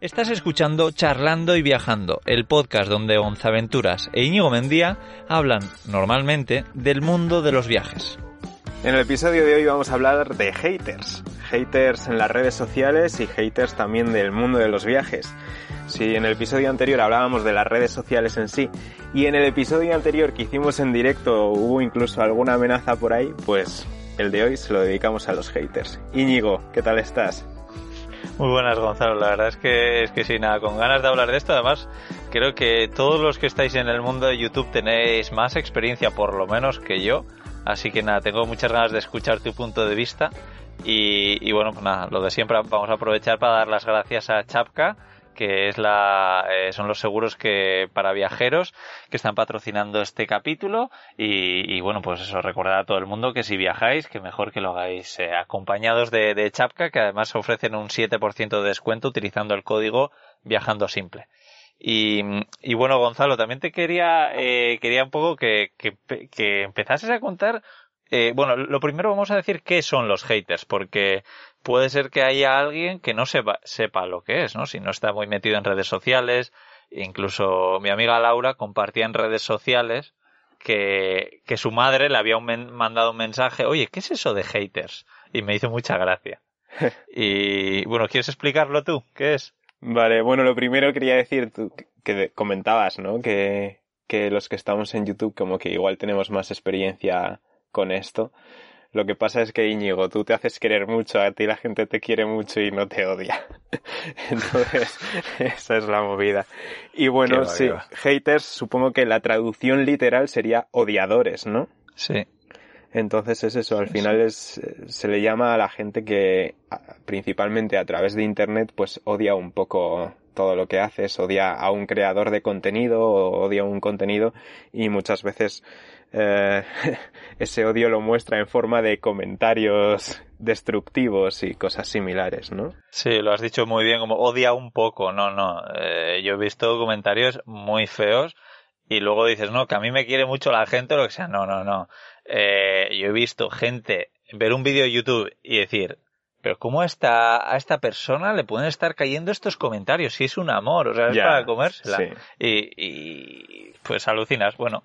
Estás escuchando Charlando y Viajando, el podcast donde Gonzaventuras e Íñigo Mendía hablan normalmente del mundo de los viajes. En el episodio de hoy vamos a hablar de haters. Haters en las redes sociales y haters también del mundo de los viajes. Si en el episodio anterior hablábamos de las redes sociales en sí y en el episodio anterior que hicimos en directo hubo incluso alguna amenaza por ahí, pues el de hoy se lo dedicamos a los haters. Íñigo, ¿qué tal estás? Muy buenas, Gonzalo. La verdad es que es que sí, nada, con ganas de hablar de esto. Además, creo que todos los que estáis en el mundo de YouTube tenéis más experiencia, por lo menos que yo. Así que nada, tengo muchas ganas de escuchar tu punto de vista. Y, y bueno, pues nada, lo de siempre vamos a aprovechar para dar las gracias a Chapka que es la, eh, son los seguros que para viajeros que están patrocinando este capítulo. Y, bueno pues eso recordar a todo el mundo que si viajáis que mejor que lo hagáis eh, acompañados de, de, Chapka que además ofrecen un 7% de descuento utilizando el código viajando simple. Y, bueno Gonzalo también te quería eh, quería un poco que, que, que empezases a contar eh, bueno, lo primero vamos a decir qué son los haters, porque puede ser que haya alguien que no sepa, sepa lo que es, ¿no? Si no está muy metido en redes sociales, incluso mi amiga Laura compartía en redes sociales que, que su madre le había mandado un mensaje, oye, ¿qué es eso de haters? Y me hizo mucha gracia. y bueno, ¿quieres explicarlo tú? ¿Qué es? Vale, bueno, lo primero quería decir, tú, que comentabas, ¿no? Que, que los que estamos en YouTube como que igual tenemos más experiencia con esto. Lo que pasa es que Íñigo, tú te haces querer mucho, a ti la gente te quiere mucho y no te odia. Entonces, esa es la movida. Y bueno, sí, haters, supongo que la traducción literal sería odiadores, ¿no? Sí. Entonces es eso, al final es, se le llama a la gente que principalmente a través de internet pues odia un poco todo lo que haces, odia a un creador de contenido o odia un contenido y muchas veces eh, ese odio lo muestra en forma de comentarios destructivos y cosas similares, ¿no? Sí, lo has dicho muy bien, como odia un poco, no, no. Eh, yo he visto comentarios muy feos y luego dices, no, que a mí me quiere mucho la gente o lo que sea. No, no, no. Eh, yo he visto gente ver un vídeo de YouTube y decir, pero ¿cómo a esta, a esta persona le pueden estar cayendo estos comentarios? Si es un amor, o sea, es para comérsela. Y, y, pues alucinas. Bueno,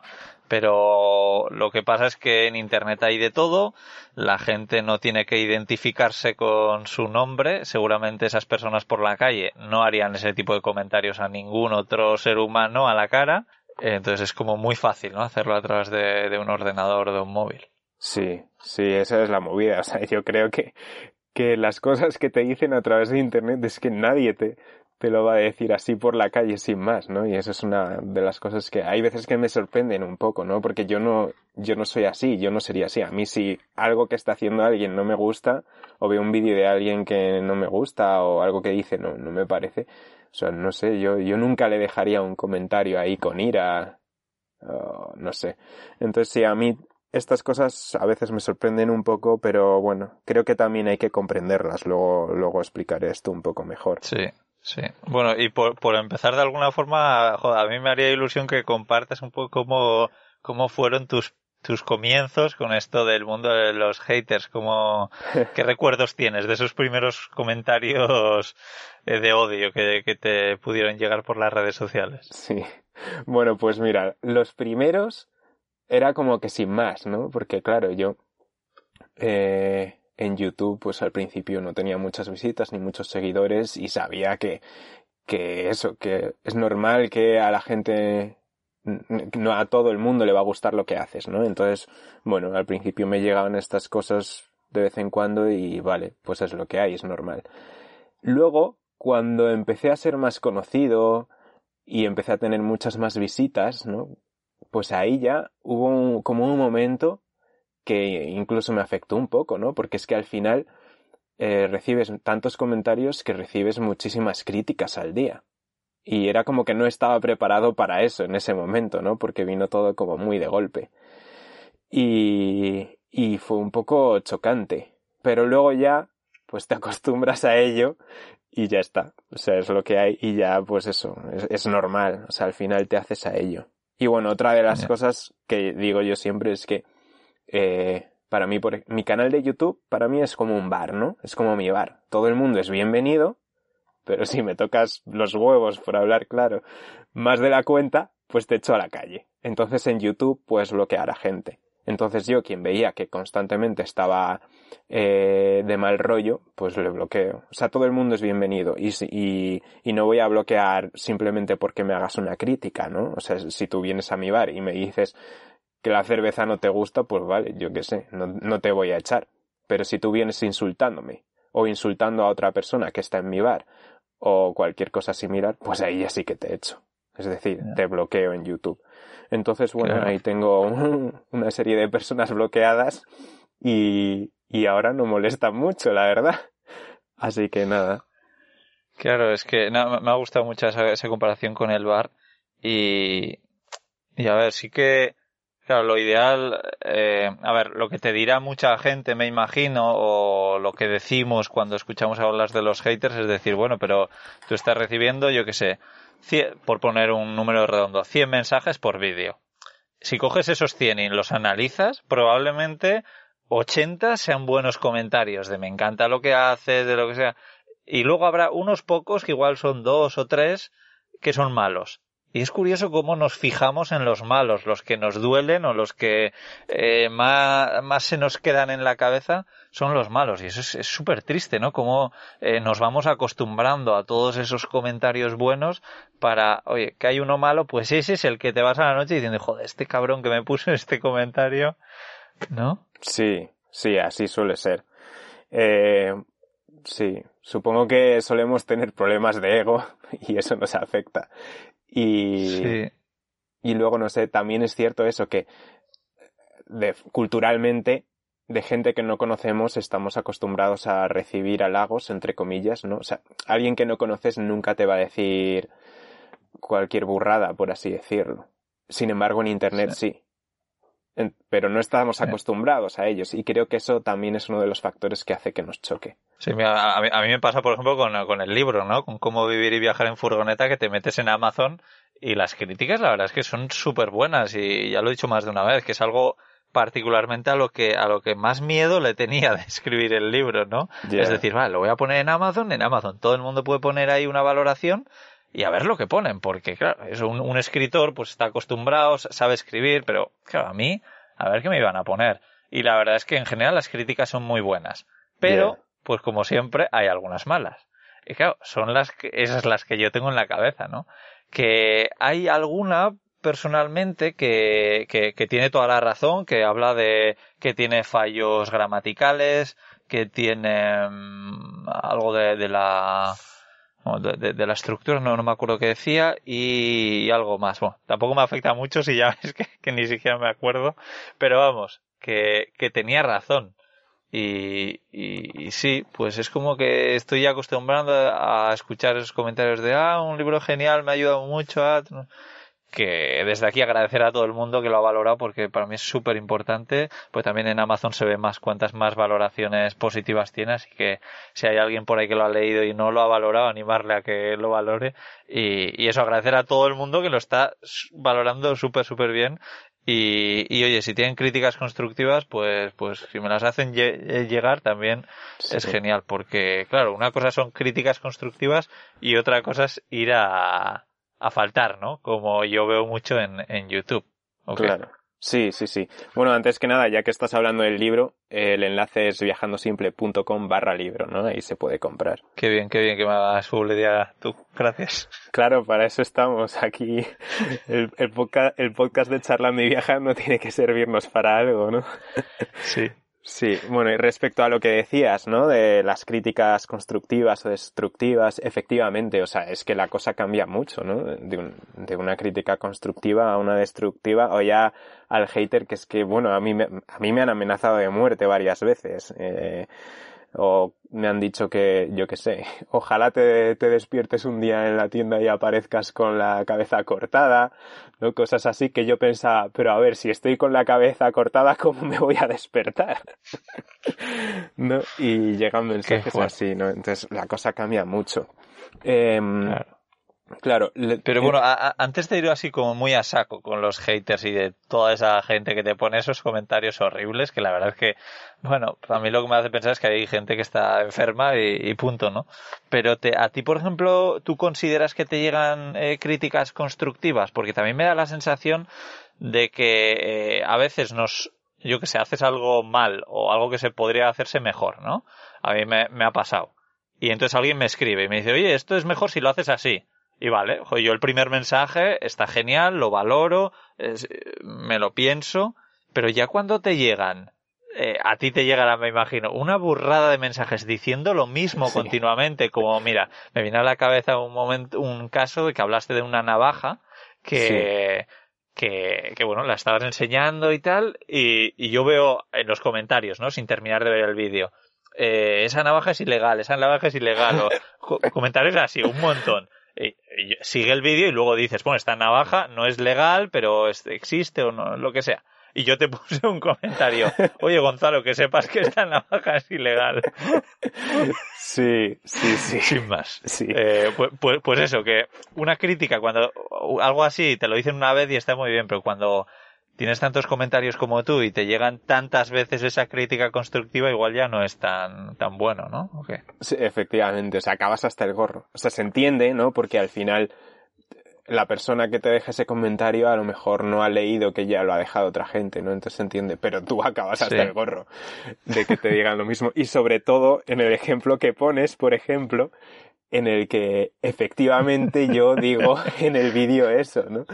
pero lo que pasa es que en Internet hay de todo, la gente no tiene que identificarse con su nombre, seguramente esas personas por la calle no harían ese tipo de comentarios a ningún otro ser humano a la cara, entonces es como muy fácil, ¿no? Hacerlo a través de, de un ordenador o de un móvil. Sí, sí, esa es la movida. O sea, yo creo que, que las cosas que te dicen a través de Internet es que nadie te, te lo va a decir así por la calle sin más, ¿no? Y eso es una de las cosas que hay veces que me sorprenden un poco, ¿no? Porque yo no, yo no soy así, yo no sería así. A mí si algo que está haciendo alguien no me gusta, o veo un vídeo de alguien que no me gusta, o algo que dice no, no me parece, o sea, no sé, yo, yo nunca le dejaría un comentario ahí con ira, no sé. Entonces sí, a mí estas cosas a veces me sorprenden un poco, pero bueno, creo que también hay que comprenderlas. Luego, luego explicaré esto un poco mejor. Sí. Sí, bueno, y por, por empezar de alguna forma, joder, a mí me haría ilusión que compartas un poco cómo, cómo fueron tus, tus comienzos con esto del mundo de los haters, cómo, qué recuerdos tienes de esos primeros comentarios eh, de odio que, que te pudieron llegar por las redes sociales. Sí, bueno, pues mira, los primeros era como que sin más, ¿no? Porque claro, yo, eh, en YouTube, pues al principio no tenía muchas visitas ni muchos seguidores y sabía que, que eso, que es normal que a la gente, no a todo el mundo le va a gustar lo que haces, ¿no? Entonces, bueno, al principio me llegaban estas cosas de vez en cuando y vale, pues es lo que hay, es normal. Luego, cuando empecé a ser más conocido y empecé a tener muchas más visitas, ¿no? Pues ahí ya hubo como un momento que incluso me afectó un poco, ¿no? Porque es que al final eh, recibes tantos comentarios que recibes muchísimas críticas al día. Y era como que no estaba preparado para eso en ese momento, ¿no? Porque vino todo como muy de golpe. Y, y fue un poco chocante. Pero luego ya, pues te acostumbras a ello y ya está. O sea, es lo que hay y ya, pues eso, es, normal. O sea, al final te haces a ello. Y bueno, otra de las cosas que digo yo siempre es que eh, para mí, por, mi canal de YouTube, para mí es como un bar, ¿no? Es como mi bar. Todo el mundo es bienvenido, pero si me tocas los huevos, por hablar claro, más de la cuenta, pues te echo a la calle. Entonces en YouTube puedes bloquear a gente. Entonces yo, quien veía que constantemente estaba eh, de mal rollo, pues le bloqueo. O sea, todo el mundo es bienvenido y, y, y, no voy a bloquear simplemente porque me hagas una crítica, ¿no? O sea, si tú vienes a mi bar y me dices que la cerveza no te gusta, pues vale, yo qué sé, no, te voy a echar. Pero si tú vienes insultándome o insultando a otra persona que está en mi bar o cualquier cosa similar, pues ahí ya sí que te echo. Es decir, te bloqueo en YouTube. Entonces, bueno, ahí tengo una serie de personas bloqueadas y, y ahora no molestan mucho, la verdad. Así que nada. Claro, es que me ha gustado mucho esa, comparación con el bar y, y a ver, sí que, claro, lo ideal, eh, a ver, lo que te dirá mucha gente, me imagino, o lo que decimos cuando escuchamos hablar de los haters es decir, bueno, pero tú estás recibiendo, yo qué sé, por poner un número redondo, 100 mensajes por vídeo. Si coges esos 100 y los analizas, probablemente 80 sean buenos comentarios de me encanta lo que haces, de lo que sea. Y luego habrá unos pocos que igual son dos o tres que son malos. Y es curioso cómo nos fijamos en los malos, los que nos duelen o los que eh, más, más, se nos quedan en la cabeza son los malos. Y eso es súper triste, ¿no? Cómo eh, nos vamos acostumbrando a todos esos comentarios buenos para, oye, que hay uno malo, pues ese es el que te vas a la noche diciendo, joder, este cabrón que me puso este comentario, ¿no? Sí, sí, así suele ser. Eh, sí, supongo que solemos tener problemas de ego y eso nos afecta. Y, y luego, no sé, también es cierto eso, que de, culturalmente, de gente que no conocemos, estamos acostumbrados a recibir halagos, entre comillas, ¿no? O sea, alguien que no conoces nunca te va a decir cualquier burrada, por así decirlo. Sin embargo, en Internet sí pero no estábamos acostumbrados a ellos y creo que eso también es uno de los factores que hace que nos choque. Sí, a, mí, a mí me pasa, por ejemplo, con, con, el libro, ¿no? Con cómo vivir y viajar en furgoneta, que te metes en Amazon y las críticas, la verdad es que son súper buenas y ya lo he dicho más de una vez, que es algo particularmente a lo que a lo que más miedo le tenía de escribir el libro, ¿no? Es decir, vale, lo voy a poner en Amazon, en Amazon todo el mundo puede poner ahí una valoración y a ver lo que ponen, porque claro, es un, un escritor, pues está acostumbrado, sabe escribir, pero claro, a mí, a ver qué me iban a poner. Y la verdad es que en general las críticas son muy buenas. Pero, pues como siempre, hay algunas malas. Y claro, son las que, esas las que yo tengo en la cabeza, ¿no? Que hay alguna personalmente que, que, que, tiene toda la razón, que habla de que tiene fallos gramaticales, que tiene mm, algo de, de la de, la estructura, no, no me acuerdo qué decía, y, algo más. Bueno, tampoco me afecta mucho si ya ves que, ni siquiera me acuerdo, pero vamos, que, que tenía razón. Y, y, y, sí, pues es como que estoy acostumbrando a escuchar esos comentarios de, ah, un libro genial, me ha ayudado mucho a que desde aquí agradecer a todo el mundo que lo ha valorado porque para mí es súper importante, pues también en Amazon se ve más cuántas más valoraciones positivas tiene, así que si hay alguien por ahí que lo ha leído y no lo ha valorado, animarle a que lo valore. Y, y eso agradecer a todo el mundo que lo está valorando súper súper bien. Y, y, oye, si tienen críticas constructivas, pues, pues si me las hacen llegar también es genial, porque claro, una cosa son críticas constructivas y otra cosa es ir a, a faltar, ¿no? Como yo veo mucho en, en YouTube. Claro. Sí, sí, sí. Bueno, antes que nada, ya que estás hablando del libro, el enlace es viajandosimple.com barra libro, ¿no? Ahí se puede comprar. Qué bien, qué bien que me hagas publicidad tú. Gracias. Claro, para eso estamos aquí. El, podcast, el podcast de charla mi viaja no tiene que servirnos para algo, ¿no? Sí. Sí, bueno, y respecto a lo que decías, ¿no? De las críticas constructivas o destructivas, efectivamente, o sea, es que la cosa cambia mucho, ¿no? De, un, de una crítica constructiva a una destructiva o ya al hater, que es que, bueno, a mí me, a mí me han amenazado de muerte varias veces. Eh, o me han dicho que, yo qué sé, ojalá te, te, despiertes un día en la tienda y aparezcas con la cabeza cortada, ¿no? Cosas así que yo pensaba, pero a ver, si estoy con la cabeza cortada, ¿cómo me voy a despertar? ¿No? Y llegan mensajes así, ¿no? Entonces la cosa cambia mucho. Eh, claro. Claro. Pero bueno, a, a, antes de ir así como muy a saco con los haters y de toda esa gente que te pone esos comentarios horribles, que la verdad es que, bueno, a mí lo que me hace pensar es que hay gente que está enferma y, y punto, ¿no? Pero te, a ti, por ejemplo, ¿tú consideras que te llegan eh, críticas constructivas? Porque también me da la sensación de que eh, a veces nos, yo que sé, haces algo mal o algo que se podría hacerse mejor, ¿no? A mí me, me ha pasado. Y entonces alguien me escribe y me dice, oye, esto es mejor si lo haces así. Y vale, yo el primer mensaje está genial, lo valoro, es, me lo pienso, pero ya cuando te llegan, eh, a ti te llegará, me imagino, una burrada de mensajes diciendo lo mismo sí. continuamente, como mira, me viene a la cabeza un momento, un caso de que hablaste de una navaja que, sí. que, que bueno, la estabas enseñando y tal, y, y yo veo en los comentarios, ¿no? Sin terminar de ver el vídeo. Eh, esa navaja es ilegal, esa navaja es ilegal, o comentarios así, un montón sigue el vídeo y luego dices, bueno, esta navaja no es legal, pero existe o no, lo que sea. Y yo te puse un comentario, oye Gonzalo, que sepas que esta navaja es ilegal. Sí, sí, sí. Sin más. Sí. Eh, pues, pues, pues, eso, que una crítica, cuando algo así te lo dicen una vez y está muy bien, pero cuando tienes tantos comentarios como tú y te llegan tantas veces esa crítica constructiva, igual ya no es tan, tan bueno, ¿no? ¿O qué? Sí, efectivamente, o sea, acabas hasta el gorro. O sea, se entiende, ¿no? Porque al final la persona que te deja ese comentario a lo mejor no ha leído que ya lo ha dejado otra gente, ¿no? Entonces se entiende, pero tú acabas hasta sí. el gorro de que te digan lo mismo. Y sobre todo en el ejemplo que pones, por ejemplo, en el que efectivamente yo digo en el vídeo eso, ¿no?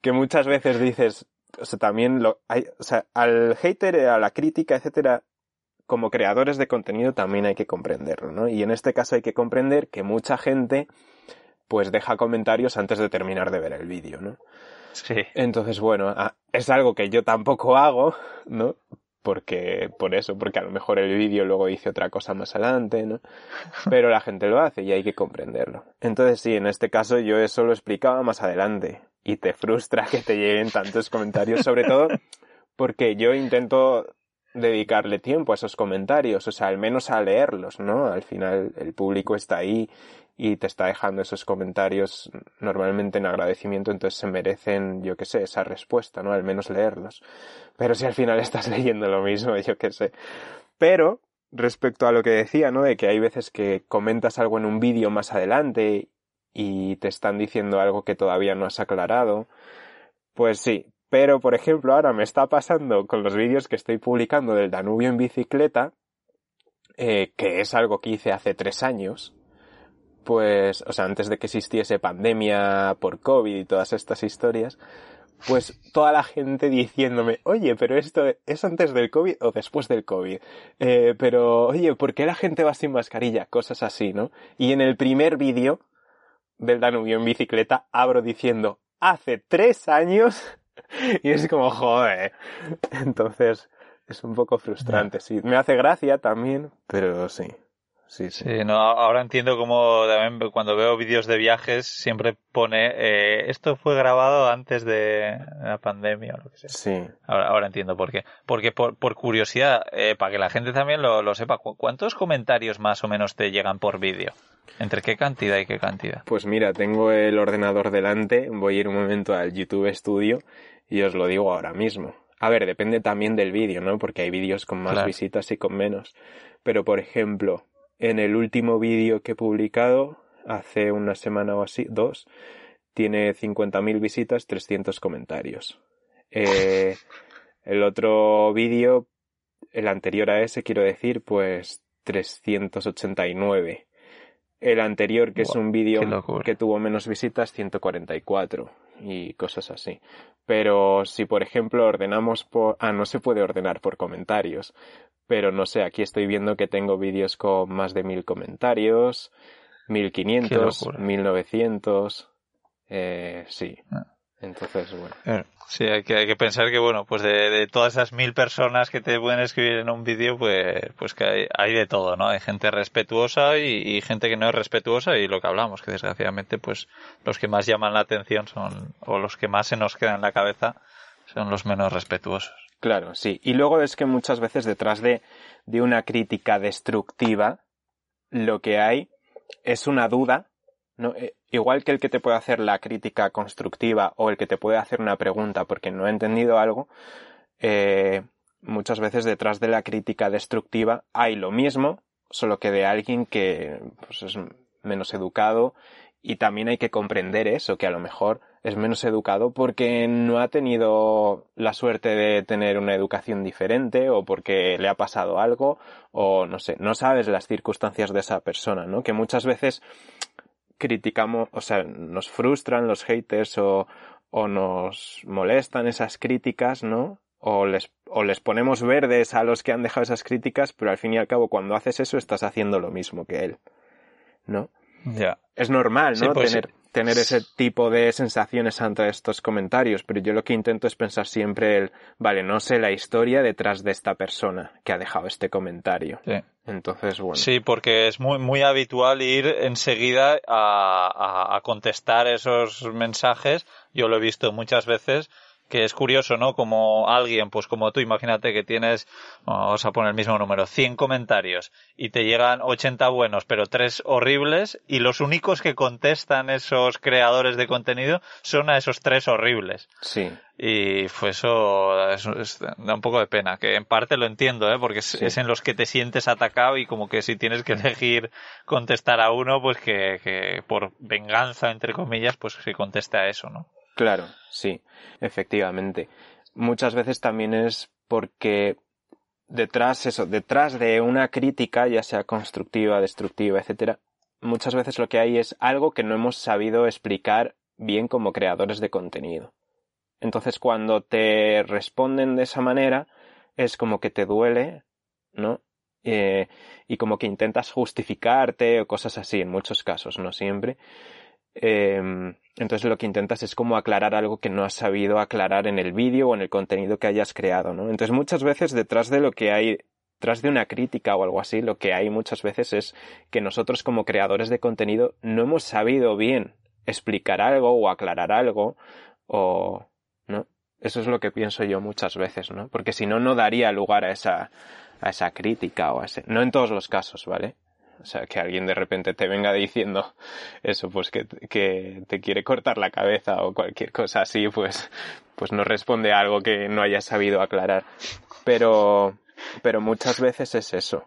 Que muchas veces dices, o sea, también lo hay, o sea, al hater, a la crítica, etcétera, como creadores de contenido también hay que comprenderlo, ¿no? Y en este caso hay que comprender que mucha gente pues deja comentarios antes de terminar de ver el vídeo, ¿no? Sí. Entonces, bueno, es algo que yo tampoco hago, ¿no? Porque, por eso, porque a lo mejor el vídeo luego dice otra cosa más adelante, ¿no? Pero la gente lo hace y hay que comprenderlo. Entonces, sí, en este caso yo eso lo explicaba más adelante y te frustra que te lleguen tantos comentarios, sobre todo porque yo intento dedicarle tiempo a esos comentarios, o sea, al menos a leerlos, ¿no? Al final el público está ahí y te está dejando esos comentarios normalmente en agradecimiento, entonces se merecen, yo qué sé, esa respuesta, ¿no? Al menos leerlos. Pero si al final estás leyendo lo mismo, yo qué sé. Pero, respecto a lo que decía, ¿no? De que hay veces que comentas algo en un vídeo más adelante y te están diciendo algo que todavía no has aclarado, pues sí. Pero, por ejemplo, ahora me está pasando con los vídeos que estoy publicando del Danubio en bicicleta, eh, que es algo que hice hace tres años, pues, o sea, antes de que existiese pandemia por COVID y todas estas historias, pues toda la gente diciéndome, oye, pero esto es antes del COVID o después del COVID. Eh, pero, oye, ¿por qué la gente va sin mascarilla? Cosas así, ¿no? Y en el primer vídeo del Danubio en bicicleta abro diciendo, hace tres años, y es como, joder. Entonces, es un poco frustrante, sí. Me hace gracia también, pero sí. Sí, sí. sí, no, ahora entiendo cómo también cuando veo vídeos de viajes siempre pone eh, esto fue grabado antes de la pandemia o lo que sea. Sí. Ahora, ahora entiendo por qué. Porque por, por curiosidad, eh, para que la gente también lo, lo sepa, ¿cuántos comentarios más o menos te llegan por vídeo? ¿Entre qué cantidad y qué cantidad? Pues mira, tengo el ordenador delante, voy a ir un momento al YouTube Studio y os lo digo ahora mismo. A ver, depende también del vídeo, ¿no? Porque hay vídeos con más claro. visitas y con menos. Pero, por ejemplo, en el último vídeo que he publicado, hace una semana o así, dos, tiene 50.000 visitas, 300 comentarios. Eh, el otro vídeo, el anterior a ese, quiero decir, pues 389. El anterior, que wow, es un vídeo que tuvo menos visitas, 144. y cosas así. Pero si, por ejemplo, ordenamos por... Ah, no se puede ordenar por comentarios. Pero no sé, aquí estoy viendo que tengo vídeos con más de mil comentarios, 1500, 1900. Eh, sí. Ah. Entonces, bueno. Eh, sí, hay que, hay que pensar que, bueno, pues de, todas esas mil personas que te pueden escribir en un vídeo, pues, pues que hay, de todo, ¿no? Hay gente respetuosa y, gente que no es respetuosa y lo que hablamos, que desgraciadamente, pues los que más llaman la atención son, o los que más se nos quedan en la cabeza, son los menos respetuosos. Claro, sí. Y luego es que muchas veces detrás de, de una crítica destructiva, lo que hay es una duda no, eh, igual que el que te puede hacer la crítica constructiva o el que te puede hacer una pregunta porque no ha entendido algo, eh, muchas veces detrás de la crítica destructiva hay lo mismo, solo que de alguien que pues, es menos educado y también hay que comprender eso, que a lo mejor es menos educado porque no ha tenido la suerte de tener una educación diferente o porque le ha pasado algo o no sé, no sabes las circunstancias de esa persona, ¿no? Que muchas veces criticamos, o sea, nos frustran los haters o, o nos molestan esas críticas, ¿no? O les, o les ponemos verdes a los que han dejado esas críticas, pero al fin y al cabo cuando haces eso estás haciendo lo mismo que él, ¿no? Es normal, ¿no? Pues tener, tener ese tipo de sensaciones ante estos comentarios, pero yo lo que intento es pensar siempre el, vale, no sé la historia detrás de esta persona que ha dejado este comentario. Sí. Entonces, bueno. Sí, porque es muy, muy habitual ir enseguida a, a contestar esos mensajes. Yo lo he visto muchas veces que es curioso, ¿no? Como alguien, pues como tú, imagínate que tienes, vamos a poner el mismo número, 100 comentarios y te llegan 80 buenos, pero 3 horribles y los únicos que contestan esos creadores de contenido son a esos 3 horribles. Sí. Y pues eso, da un poco de pena, que en parte lo entiendo, ¿eh? Porque es, en los que te sientes atacado y como que si tienes que elegir contestar a uno, pues que, que por venganza, entre comillas, pues se conteste a eso, ¿no? Claro, sí, efectivamente. Muchas veces también es porque detrás, eso, detrás de una crítica, ya sea constructiva, destructiva, etcétera, muchas veces lo que hay es algo que no hemos sabido explicar bien como creadores de contenido. Entonces, cuando te responden de esa manera, es como que te duele, ¿no? Eh, y como que intentas justificarte o cosas así, en muchos casos, no siempre. Em, entonces lo que intentas es como aclarar algo que no has sabido aclarar en el vídeo o en el contenido que hayas creado, ¿no? Entonces muchas veces detrás de lo que hay, detrás de una crítica o algo así, lo que hay muchas veces es que nosotros como creadores de contenido no hemos sabido bien explicar algo o aclarar algo o, ¿no? Eso es lo que pienso yo muchas veces, ¿no? Porque si no, no daría lugar a esa, a esa crítica o a ese, no en todos los casos, ¿vale? O sea, que alguien de repente te venga diciendo eso, pues que, que te quiere cortar la cabeza o cualquier cosa así, pues, pues no responde a algo que no hayas sabido aclarar. Pero, pero muchas veces es eso,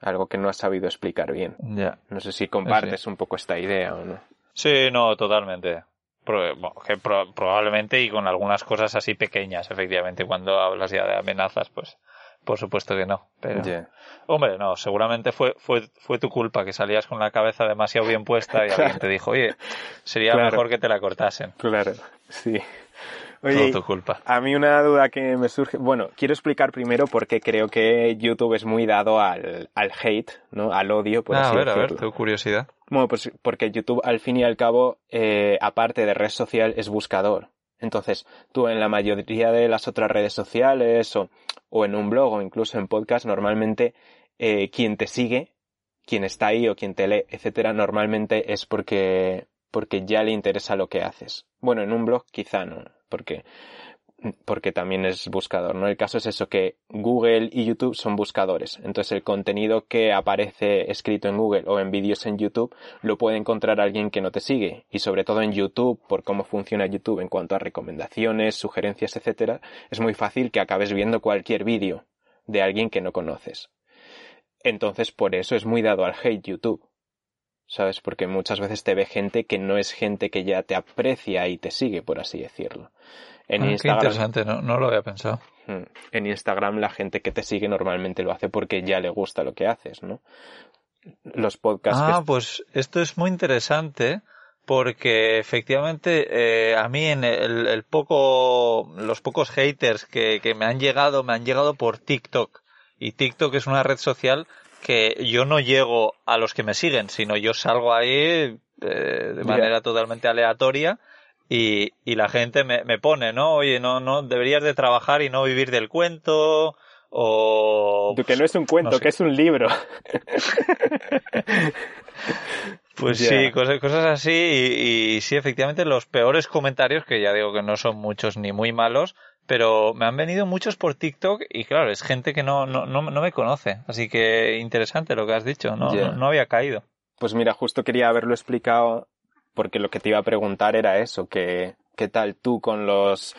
algo que no has sabido explicar bien. Ya. No sé si compartes un poco esta idea o no. Sí, no, totalmente. probablemente y con algunas cosas así pequeñas, efectivamente, cuando hablas ya de amenazas, pues por supuesto que no. Pero, hombre, no, seguramente fue, fue, fue tu culpa que salías con la cabeza demasiado bien puesta y alguien te dijo, oye, sería mejor que te la cortasen. Claro, sí. Oye, Todo tu culpa. A mí una duda que me surge, bueno, quiero explicar primero por qué creo que YouTube es muy dado al, al hate, ¿no? Al odio, por ah, a ver, a ver, tengo curiosidad. Bueno, pues porque YouTube, al fin y al cabo, eh, aparte de red social, es buscador. Entonces, tú en la mayoría de las otras redes sociales o, o en un blog o incluso en podcast, normalmente eh, quien te sigue, quien está ahí o quien te lee, etcétera, normalmente es porque, porque ya le interesa lo que haces. Bueno, en un blog quizá no, porque porque también es buscador, ¿no? El caso es eso, que Google y YouTube son buscadores. Entonces el contenido que aparece escrito en Google o en vídeos en YouTube lo puede encontrar alguien que no te sigue. Y sobre todo en YouTube, por cómo funciona YouTube en cuanto a recomendaciones, sugerencias, etcétera, es muy fácil que acabes viendo cualquier vídeo de alguien que no conoces. Entonces por eso es muy dado al hate YouTube. ¿Sabes? Porque muchas veces te ve gente que no es gente que ya te aprecia y te sigue, por así decirlo. En ah, Instagram, interesante, no, no, lo había pensado. Hmm. En Instagram la gente que te sigue normalmente lo hace porque ya le gusta lo que haces, ¿no? Los podcasts. Ah, pues esto es muy interesante porque efectivamente eh, a mí en el, el, poco los pocos haters que, que me han llegado me han llegado por TikTok y TikTok es una red social que yo no llego a los que me siguen sino yo salgo ahí eh, de manera totalmente aleatoria y, y la gente me, me pone no oye no no deberías de trabajar y no vivir del cuento o que no es un cuento, no sé. que es un libro. Pues yeah. sí, cosas, cosas así y, y, sí, efectivamente los peores comentarios, que ya digo que no son muchos ni muy malos, pero me han venido muchos por TikTok y claro, es gente que no, no, no, no me conoce. Así que interesante lo que has dicho, no, yeah. no, no había caído. Pues mira, justo quería haberlo explicado porque lo que te iba a preguntar era eso, que qué tal tú con los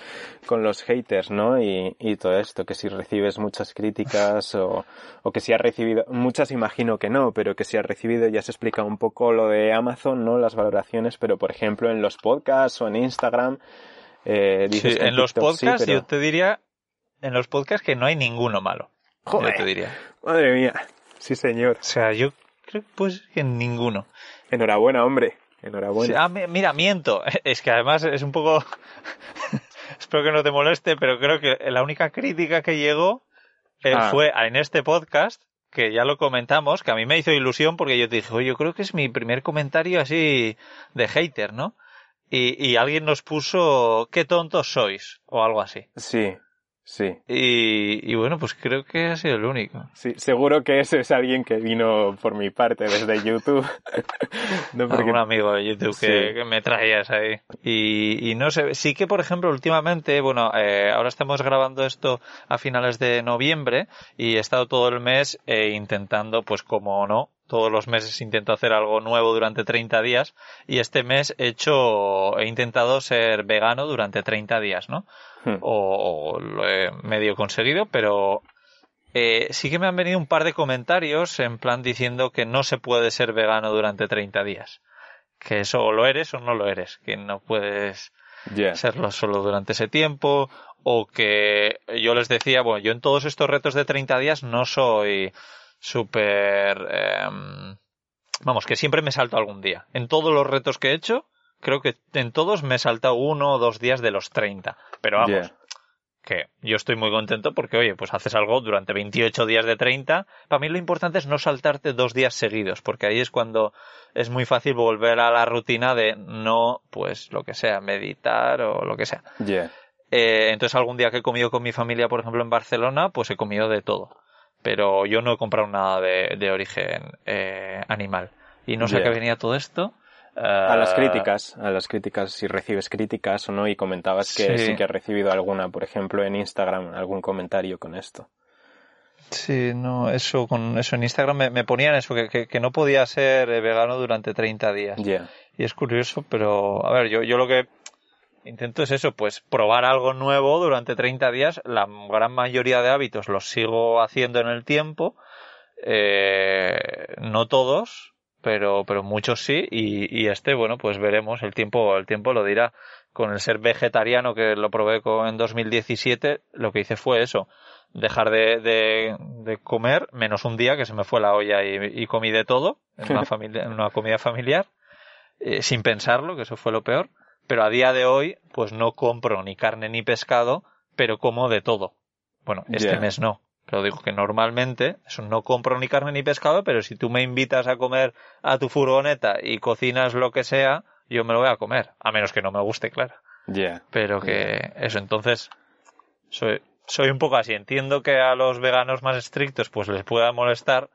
con los haters, ¿no? Y, y todo esto, que si recibes muchas críticas o, o, que si has recibido, muchas imagino que no, pero que si has recibido, ya se explica un poco lo de Amazon, ¿no? Las valoraciones, pero por ejemplo en los podcasts o en Instagram, eh, dices sí, en, los podcasts sí, pero... yo te diría, en los podcasts que no hay ninguno malo. Joder, yo te diría. Madre mía, sí señor. O sea, yo creo pues que ninguno. Enhorabuena, hombre. Enhorabuena. Ah, mira, miento. Es que además es un poco. Espero que no te moleste, pero creo que la única crítica que llegó eh, ah. fue en este podcast, que ya lo comentamos, que a mí me hizo ilusión porque yo te dije, oye, yo creo que es mi primer comentario así de hater, ¿no? Y, y alguien nos puso, qué tontos sois, o algo así. Sí, Sí. Y, y, bueno, pues creo que ha sido el único. Sí, seguro que ese es alguien que vino por mi parte desde YouTube. no porque... Algún amigo de YouTube sí. que, que, me traías ahí. Y, y, no sé, sí que por ejemplo últimamente, bueno, eh, ahora estamos grabando esto a finales de noviembre y he estado todo el mes eh, intentando, pues como no, todos los meses intento hacer algo nuevo durante 30 días y este mes he hecho, he intentado ser vegano durante 30 días, ¿no? Hmm. O, o, lo he medio conseguido, pero eh, sí que me han venido un par de comentarios en plan diciendo que no se puede ser vegano durante 30 días. Que eso o lo eres o no lo eres, que no puedes yeah. serlo solo durante ese tiempo, o que yo les decía, bueno, yo en todos estos retos de 30 días no soy súper... Eh, vamos, que siempre me salto algún día. En todos los retos que he hecho, creo que en todos me he saltado uno o dos días de los 30. Pero vamos, yeah. que yo estoy muy contento porque, oye, pues haces algo durante 28 días de 30. Para mí lo importante es no saltarte dos días seguidos, porque ahí es cuando es muy fácil volver a la rutina de no, pues lo que sea, meditar o lo que sea. Yeah. Eh, entonces algún día que he comido con mi familia, por ejemplo, en Barcelona, pues he comido de todo. Pero yo no he comprado nada de, de origen eh, animal. Y no sé yeah. a qué venía todo esto. A las críticas, a las críticas, si recibes críticas o no, y comentabas que sí. sí, que has recibido alguna, por ejemplo, en Instagram, algún comentario con esto. Sí, no, eso, con eso en Instagram me, me ponían eso, que, que, que, no podía ser vegano durante 30 días. Yeah. Y es curioso, pero, a ver, yo, yo lo que intento es eso, pues probar algo nuevo durante 30 días. La gran mayoría de hábitos los sigo haciendo en el tiempo. Eh, no todos, pero, pero muchos sí, y, y, este, bueno, pues veremos, el tiempo, el tiempo lo dirá. Con el ser vegetariano que lo probé con, en 2017, lo que hice fue eso, dejar de, de, de, comer, menos un día que se me fue la olla y, y comí de todo, en una, familia, en una comida familiar, eh, sin pensarlo, que eso fue lo peor, pero a día de hoy, pues no compro ni carne ni pescado, pero como de todo. Bueno, este yeah. mes no, pero digo que normalmente eso no compro ni carne ni pescado, pero si tú me invitas a comer a tu furgoneta y cocinas lo que sea, yo me lo voy a comer, a menos que no me guste, claro. Yeah. Pero que yeah. eso, entonces soy soy un poco así. Entiendo que a los veganos más estrictos pues les pueda molestar,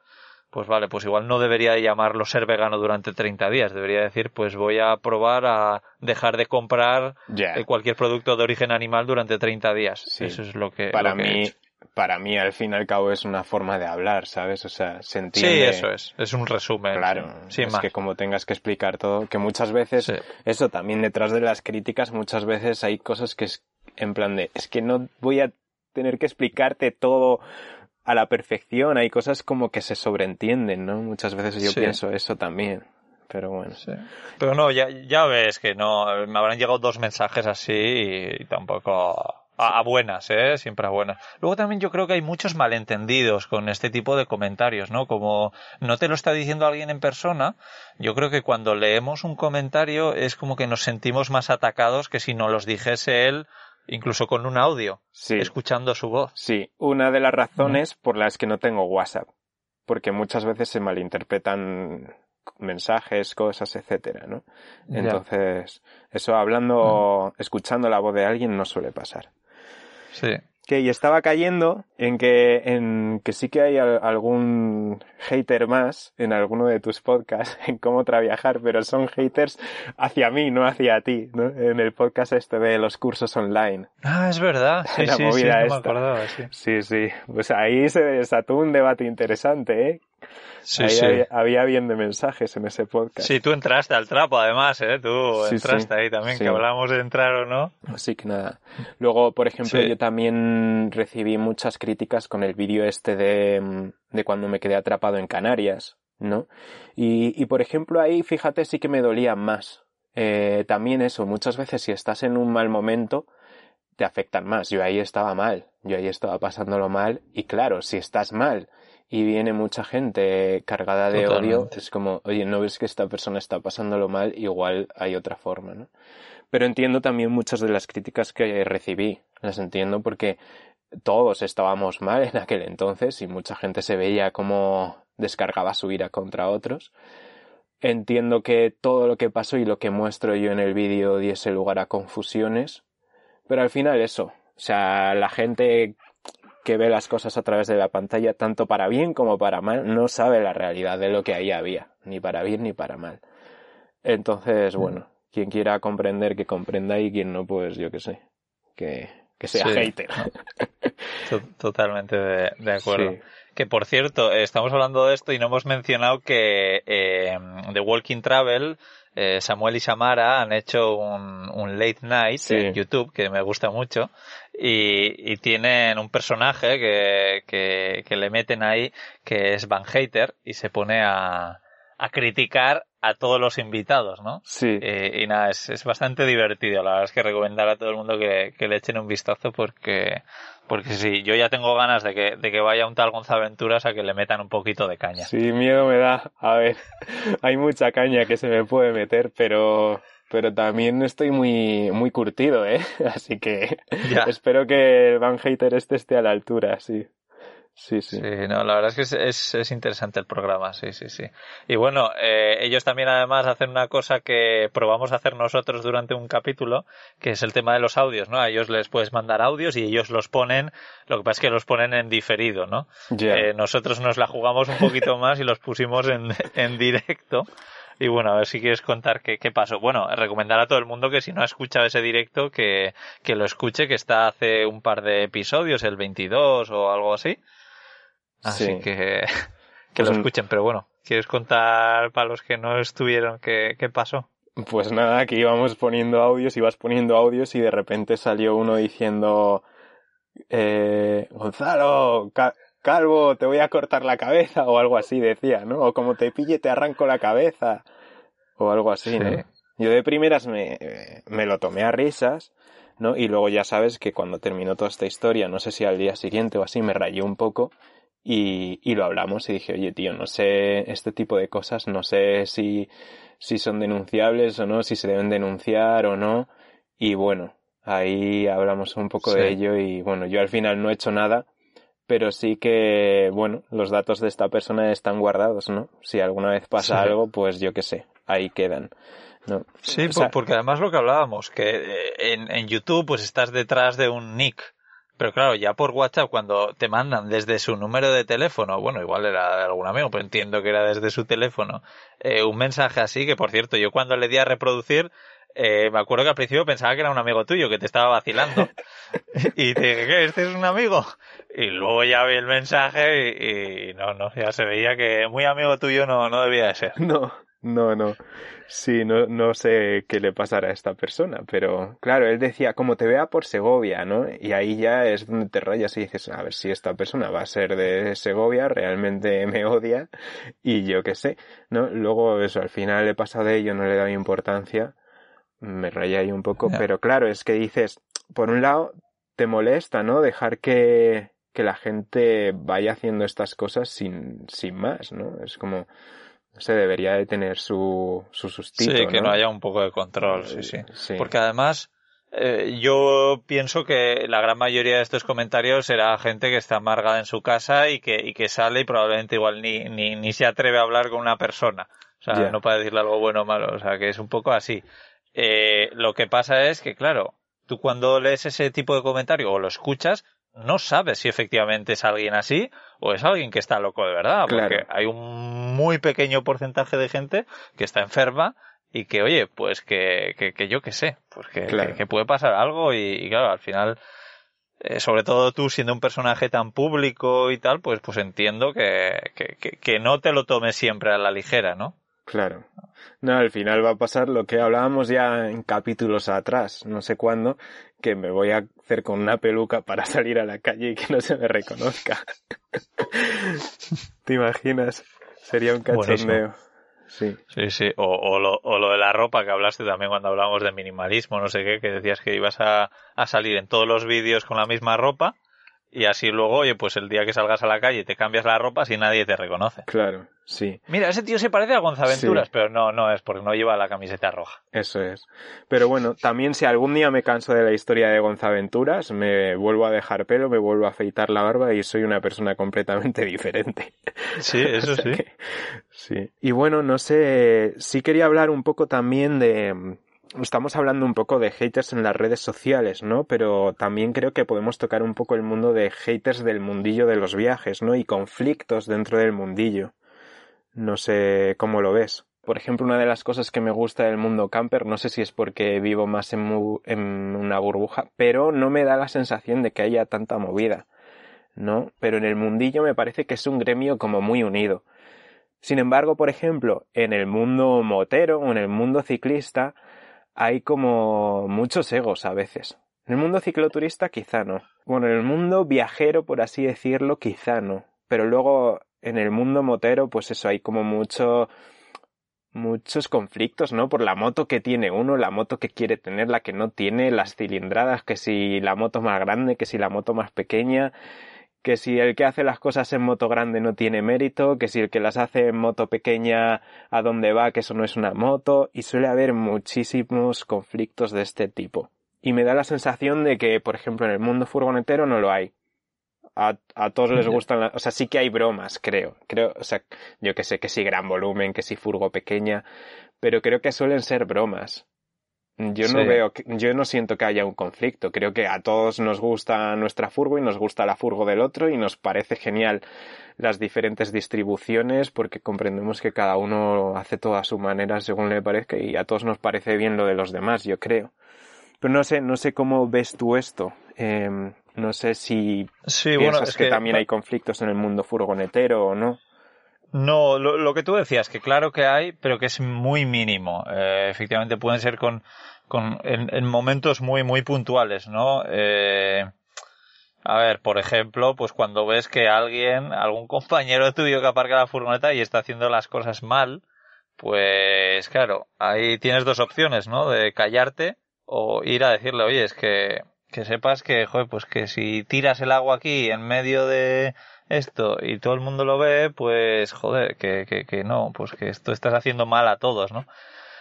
pues vale, pues igual no debería llamarlo ser vegano durante 30 días, debería decir pues voy a probar a dejar de comprar yeah. cualquier producto de origen animal durante 30 días. Sí. Eso es lo que para lo que mí para mí al fin y al cabo es una forma de hablar, ¿sabes? O sea, se entiende. Sí, eso es, es un resumen. Claro, sin es más. que como tengas que explicar todo, que muchas veces, sí. eso también detrás de las críticas, muchas veces hay cosas que es en plan de, es que no voy a tener que explicarte todo a la perfección, hay cosas como que se sobreentienden, ¿no? Muchas veces yo sí. pienso eso también. Pero bueno. Sí. Pero no, ya, ya ves que no, me habrán llegado dos mensajes así y, y tampoco A, buenas, ¿eh? Siempre a buenas. Luego también yo creo que hay muchos malentendidos con este tipo de comentarios, ¿no? Como no te lo está diciendo alguien en persona, yo creo que cuando leemos un comentario es como que nos sentimos más atacados que si nos los dijese él incluso con un audio, sí. escuchando su voz. Sí, una de las razones por las que no tengo WhatsApp, porque muchas veces se malinterpretan mensajes, cosas, etcétera, ¿no? Entonces, eso hablando, escuchando la voz de alguien no suele pasar. Sí. Que y estaba cayendo en que, en que sí que hay algún hater más en alguno de tus podcasts en cómo trabajar, pero son haters hacia mí, no hacia ti, ¿no? En el podcast este de los cursos online. Ah, es verdad. Sí, sí, sí, no me acordaba, sí. Sí, sí. Pues ahí se desató un debate interesante, ¿eh? Sí, sí. Había, bien de mensajes en ese podcast. Sí, tú entraste al trapo además, ¿eh? Tú entraste ahí también, que hablamos de entrar o no. Así que nada. Luego, por ejemplo, yo también recibí muchas críticas con el vídeo este de, de cuando me quedé atrapado en Canarias, ¿no? Y, y por ejemplo, ahí, fíjate, sí que me dolía más. Eh, también eso, muchas veces si estás en un mal momento, te afectan más. Yo ahí estaba mal, yo ahí estaba pasándolo mal y claro, si estás mal y viene mucha gente cargada de odio, es como, oye, ¿no ves que esta persona está pasándolo mal? Igual hay otra forma, ¿no? Pero entiendo también muchas de las críticas que recibí, las entiendo porque todos estábamos mal en aquel entonces y mucha gente se veía como descargaba su ira contra otros. Entiendo que todo lo que pasó y lo que muestro yo en el vídeo diese lugar a confusiones, pero al final eso, o sea, la gente que ve las cosas a través de la pantalla, tanto para bien como para mal, no sabe la realidad de lo que ahí había, ni para bien ni para mal. Entonces, bueno, quien quiera comprender, que comprenda y quien no, pues yo qué sé, que, que sea hater. Totalmente de, acuerdo. Que por cierto, estamos hablando de esto y no hemos mencionado que eh, The Walking Travel eh, Samuel y Samara han hecho un, un late night en YouTube que me gusta mucho y, y tienen un personaje que, que, que, le meten ahí que es Van Hater y se pone a, a criticar a todos los invitados, ¿no? Sí. Eh, y nada, es, es, bastante divertido. La verdad es que recomendar a todo el mundo que, que, le echen un vistazo porque, porque sí, yo ya tengo ganas de que, de que vaya un tal Gonzaventuras a que le metan un poquito de caña. Sí, miedo me da. A ver, hay mucha caña que se me puede meter, pero, pero también estoy muy, muy curtido, ¿eh? Así que espero que el Van Hater este esté a la altura, sí. Sí, sí. no, la verdad es que es, es, interesante el programa, sí, sí, sí. Y bueno, eh, ellos también además hacen una cosa que probamos a hacer nosotros durante un capítulo, que es el tema de los audios, ¿no? A ellos les puedes mandar audios y ellos los ponen, lo que pasa es que los ponen en diferido, ¿no? Eh, nosotros nos la jugamos un poquito más y los pusimos en, en directo. Y bueno, a ver si quieres contar qué, qué pasó. Bueno, recomendar a todo el mundo que si no ha escuchado ese directo, que, que lo escuche, que está hace un par de episodios, el 22 o algo así. Así que que lo pues escuchen, pero bueno, ¿quieres contar para los que no estuvieron qué, qué pasó? Pues nada, aquí íbamos poniendo audios, ibas poniendo audios y de repente salió uno diciendo eh, Gonzalo, calvo, te voy a cortar la cabeza o algo así decía, ¿no? O como te pille te arranco la cabeza o algo así, ¿no? Yo de primeras me, me lo tomé a risas, ¿no? Y luego ya sabes que cuando terminó toda esta historia, no sé si al día siguiente o así, me rayé un poco y, y lo hablamos y dije, oye tío, no sé este tipo de cosas, no sé si, si son denunciables o no, si se deben denunciar o no. Y bueno, ahí hablamos un poco de ello y bueno, yo al final no he hecho nada, pero sí que, bueno, los datos de esta persona están guardados, ¿no? Si alguna vez pasa algo, pues yo qué sé, ahí quedan. ¿no? Sí, porque además lo que hablábamos, que eh, en, en YouTube pues estás detrás de un nick pero claro, ya por WhatsApp, cuando te mandan desde su número de teléfono, bueno, igual era de algún amigo, pero entiendo que era desde su teléfono, eh, un mensaje así, que por cierto, yo cuando le di a reproducir, eh, me acuerdo que al principio pensaba que era un amigo tuyo, que te estaba vacilando. y te dije, ¿qué? ¿Este es un amigo? Y luego ya vi el mensaje y, y, no, no, ya se veía que muy amigo tuyo no, no debía de ser. No, no, no. Sí, no, no sé qué le pasará a esta persona, pero claro, él decía, como te vea por Segovia, ¿no? Y ahí ya es donde te rayas y dices, a ver si esta persona va a ser de Segovia, realmente me odia y yo qué sé, ¿no? Luego eso, al final le pasa de ello, no le da importancia, me raya ahí un poco, pero claro, es que dices, por un lado, te molesta, ¿no? Dejar que, que la gente vaya haciendo estas cosas sin, sin más, ¿no? Es como, sé, debería de tener su, su sustito. Sí, que no, haya un poco de control, sí, sí. Porque además, eh, yo pienso que la gran mayoría de estos comentarios será gente que está amargada en su casa y que, y que sale y probablemente igual ni, ni, ni se atreve a hablar con una persona. O sea, no para decirle algo bueno o malo. O sea, que es un poco así. Eh, lo que pasa es que, claro, tú cuando lees ese tipo de comentario o lo escuchas, no sabes si efectivamente es alguien así o es alguien que está loco de verdad, porque hay un muy pequeño porcentaje de gente que está enferma y que, oye, pues que, que, yo qué sé, pues que, que, puede pasar algo y, claro, al final, eh, sobre todo tú siendo un personaje tan público y tal, pues, pues entiendo que, que no te lo tomes siempre a la ligera, ¿no? Claro. No, al final va a pasar lo que hablábamos ya en capítulos atrás, no sé cuándo, que me voy a hacer con una peluca para salir a la calle y que no se me reconozca. ¿Te imaginas? Sería un cachondeo. Sí. Sí, sí. O, o, lo, o lo de la ropa que hablaste también cuando hablábamos de minimalismo, no sé qué, que decías que ibas a, a salir en todos los vídeos con la misma ropa y así luego, oye, pues el día que salgas a la calle te cambias la ropa si nadie te reconoce. Claro, sí. Mira, ese tío se parece a Gonzaventuras, pero no, no es porque no lleva la camiseta roja. Eso es. Pero bueno, también si algún día me canso de la historia de Gonzaventuras, me vuelvo a dejar pelo, me vuelvo a afeitar la barba y soy una persona completamente diferente. Sí, eso sí. sí. Y bueno, no sé, sí quería hablar un poco también de estamos hablando un poco de haters en las redes sociales, ¿no? Pero también creo que podemos tocar un poco el mundo de haters del mundillo de los viajes, ¿no? Y conflictos dentro del mundillo. No sé cómo lo ves. Por ejemplo, una de las cosas que me gusta del mundo camper, no sé si es porque vivo más en, en una burbuja, pero no me da la sensación de que haya tanta movida, ¿no? Pero en el mundillo me parece que es un gremio como muy unido. Sin embargo, por ejemplo, en el mundo motero o en el mundo ciclista, hay como muchos egos a veces. En el mundo cicloturista quizá no. Bueno, en el mundo viajero, por así decirlo, quizá no. Pero luego en el mundo motero, pues eso, hay como mucho muchos conflictos, ¿no? Por la moto que tiene uno, la moto que quiere tener, la que no tiene, las cilindradas, que si la moto más grande, que si la moto más pequeña, que si el que hace las cosas en moto grande no tiene mérito, que si el que las hace en moto pequeña a dónde va, que eso no es una moto, y suele haber muchísimos conflictos de este tipo. Y me da la sensación de que, por ejemplo, en el mundo furgonetero no lo hay. A, a todos les gustan, o sea, sí que hay bromas, creo. Creo, o sea, yo que sé, que si gran volumen, que si furgo pequeña, pero creo que suelen ser bromas. Yo no veo, yo no siento que haya un conflicto. Creo que a todos nos gusta nuestra furgo y nos gusta la furgo del otro y nos parece genial las diferentes distribuciones porque comprendemos que cada uno hace todo a su manera según le parezca y a todos nos parece bien lo de los demás, yo creo. Pero no sé, no sé cómo ves tú esto. Em, no sé si piensas que, también hay conflictos en el mundo furgonetero o no. No, lo, que tú decías, que claro que hay, pero que es muy mínimo. Eh, efectivamente pueden ser con, con en, momentos muy, muy puntuales, ¿no? Eh, a ver, por ejemplo, pues cuando ves que alguien, algún compañero tuyo que aparca la furgoneta y está haciendo las cosas mal, pues claro, ahí tienes dos opciones, ¿no? De callarte o ir a decirle, oye, es que, que sepas que, joder, pues que si tiras el agua aquí en medio de, esto y todo el mundo lo ve, pues joder, que, que, que no, pues que esto estás haciendo mal a todos, ¿no?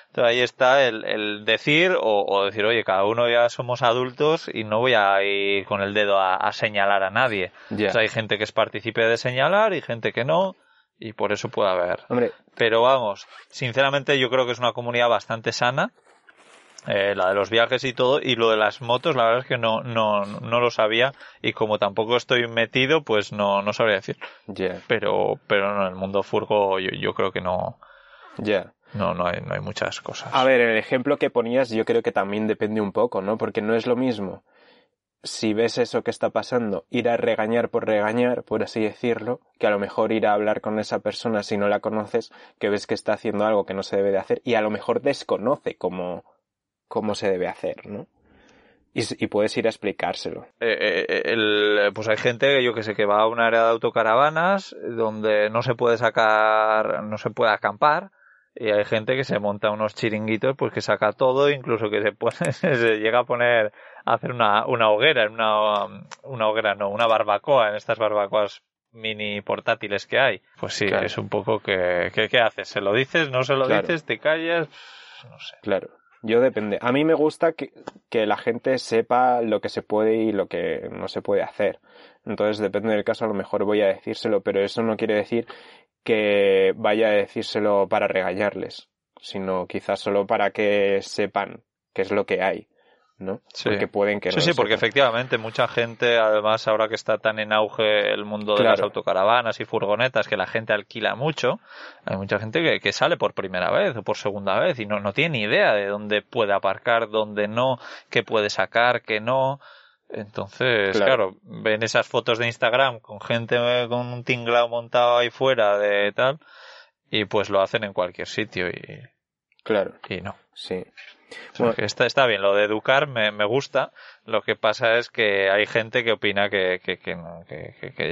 Entonces ahí está el, el decir o, o, decir, oye, cada uno ya somos adultos y no voy a ir con el dedo a, a señalar a nadie. hay gente que es partícipe de señalar y gente que no y por eso puede haber. Hombre. Pero vamos, sinceramente yo creo que es una comunidad bastante sana eh, la de los viajes y todo, y lo de las motos, la verdad es que no, no, no lo sabía, y como tampoco estoy metido, pues no, no sabría decir. Pero, pero no, en el mundo furgo yo, yo creo que no. Ya. No, no hay, no hay muchas cosas. A ver, el ejemplo que ponías yo creo que también depende un poco, ¿no? Porque no es lo mismo si ves eso que está pasando, ir a regañar por regañar, por así decirlo, que a lo mejor ir a hablar con esa persona si no la conoces, que ves que está haciendo algo que no se debe de hacer y a lo mejor desconoce cómo, cómo se debe hacer, ¿no? Y, puedes ir a explicárselo. Eh, eh, eh, el, pues hay gente, yo que sé, que va a un área de autocaravanas donde no se puede sacar, no se puede acampar y hay gente que se monta unos chiringuitos pues que saca todo incluso que se pone se llega a poner a hacer una, una hoguera una, una hoguera no una barbacoa en estas barbacoas mini portátiles que hay pues sí Claro. es un poco que, que qué haces se lo dices no se lo Claro. dices te callas no sé Claro. Yo depende. A mí me gusta que, que la gente sepa lo que se puede y lo que no se puede hacer. Entonces, depende del caso, a lo mejor voy a decírselo, pero eso no quiere decir que vaya a decírselo para regañarles, sino quizás solo para que sepan qué es lo que hay, ¿no? Sí. Porque pueden que sí, no sí, porque efectivamente mucha gente, además ahora que está tan en auge el mundo de las autocaravanas y furgonetas, que la gente alquila mucho, hay mucha gente que, que sale por primera vez o por segunda vez y no, no tiene ni idea de dónde puede aparcar, dónde no, qué puede sacar, qué no. Entonces, Claro. claro, ven esas fotos de Instagram con gente eh, con un tinglao montado ahí fuera de tal y pues lo hacen en cualquier sitio y, Claro, y no. sí. Bueno. está, está bien, lo de educar me, me gusta. Lo que pasa es que hay gente que opina que, que, que, no,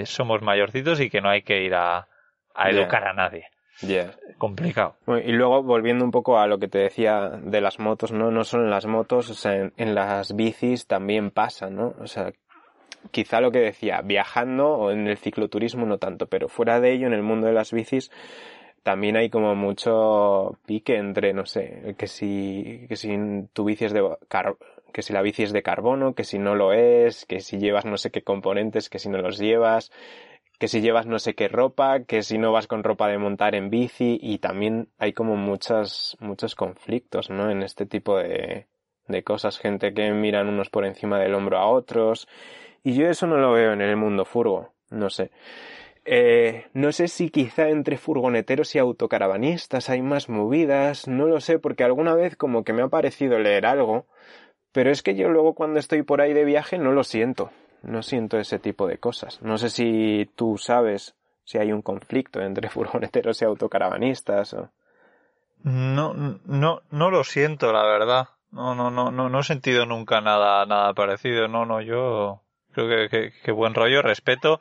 somos mayorcitos y que no hay que ir a, a educar a nadie. Ya. Complicado. Y luego volviendo un poco a lo que te decía de las motos, no, no solo en las motos, o sea, en, en las bicis también pasa, ¿no? O sea, quizá lo que decía, viajando o en el cicloturismo no tanto, pero fuera de ello, en el mundo de las bicis, también hay como mucho pique entre, no sé, que si, que si tu bici es de car- que si la bici es de carbono, que si no lo es, que si llevas no sé qué componentes, que si no los llevas, que si llevas no sé qué ropa, que si no vas con ropa de montar en bici y también hay como muchas, muchos conflictos, ¿no? En este tipo de, de cosas, gente que miran unos por encima del hombro a otros y yo eso no lo veo en el mundo furgo, no sé. Eh, no sé si quizá entre furgoneteros y autocaravanistas hay más movidas, no lo sé, porque alguna vez como que me ha parecido leer algo, pero es que yo luego cuando estoy por ahí de viaje no lo siento, no siento ese tipo de cosas. No sé si tú sabes si hay un conflicto entre furgoneteros y autocaravanistas o... No, no, no lo siento, la verdad. No, no, no, no, no he sentido nunca nada, nada parecido. No, no, yo creo que, que, que buen rollo, respeto.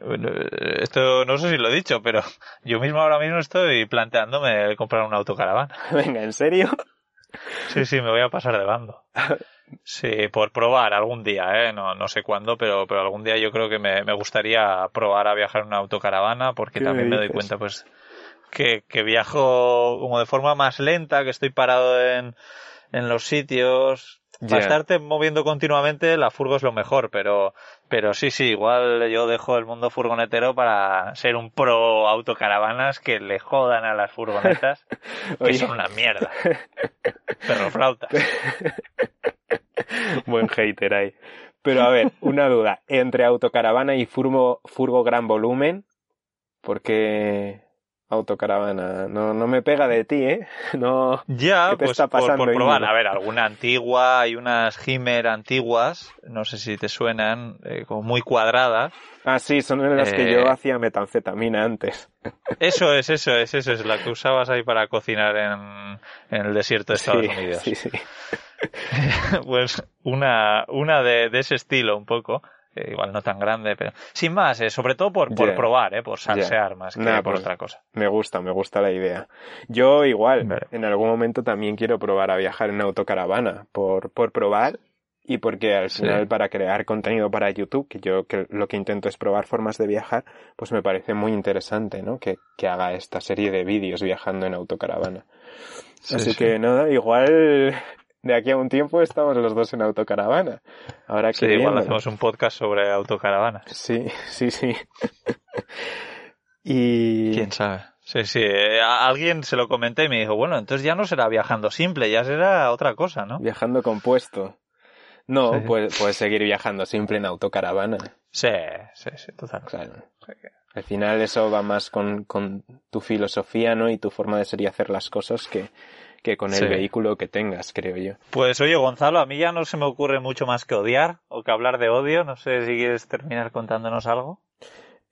Bueno, eh, Esto no sé si lo he dicho, pero yo mismo ahora mismo estoy planteándome comprar una autocaravana. Venga, ¿en serio? Sí, sí, me voy a pasar de bando. Sí, por probar algún día, ¿eh? No, no sé cuándo, pero, pero algún día yo creo que me, me gustaría probar a viajar en una autocaravana porque ¿Qué también me me doy cuenta, pues, que, que viajo como de forma más lenta, que estoy parado en, en los sitios. Para estarte moviendo continuamente, la furgo es lo mejor, pero, pero sí, sí, igual yo dejo el mundo furgonetero para ser un pro autocaravanas que le jodan a las furgonetas, que son una mierda. Perroflautas. Buen hater ahí. Pero a ver, una duda. Entre autocaravana y furgo, furgo gran volumen, porque autocaravana no, no me pega de ti, ¿eh? No. Ya, ¿Qué te pues está por- pasando, por, probar. A ver, alguna antigua, hay unas Himer antiguas, no sé si te suenan, eh, como muy cuadradas. Ah, sí, son en las que Eh. yo hacía metanfetamina antes. Eso es, eso es, eso es la que usabas ahí para cocinar en, en el desierto de Estados sí, Unidos. sí, sí. pues una, una de, de ese estilo un poco. Eh, igual no tan grande, pero sin más, eh, sobre todo por, por probar, eh, por salsear más que Nah, por pues- otra cosa. Me gusta, me gusta la idea. Yo igual, Vale. en algún momento también quiero probar a viajar en autocaravana, por, por probar y porque al Sí. final para crear contenido para YouTube, que yo que lo que intento es probar formas de viajar, pues me parece muy interesante, ¿no? Que, que haga esta serie de vídeos viajando en autocaravana. Sí, Así sí. que nada, igual de aquí a un tiempo estamos los dos en autocaravana. Ahora que Sí, igual hacemos un podcast sobre autocaravanas. Sí, sí, sí. y ¿Quién sabe? Sí, sí. eh, a alguien se lo comenté y me dijo, bueno, entonces ya no será viajando simple, ya será otra cosa, ¿no? Viajando compuesto. No, Sí. puedes seguir viajando simple en autocaravana. Sí, sí, sí, total. Claro. Al final eso va más con, con tu filosofía, ¿no? Y tu forma de ser y hacer las cosas que, que con el Sí. vehículo que tengas, creo yo. Pues oye, Gonzalo, a mí ya no se me ocurre mucho más que odiar o que hablar de odio. No sé si quieres terminar contándonos algo.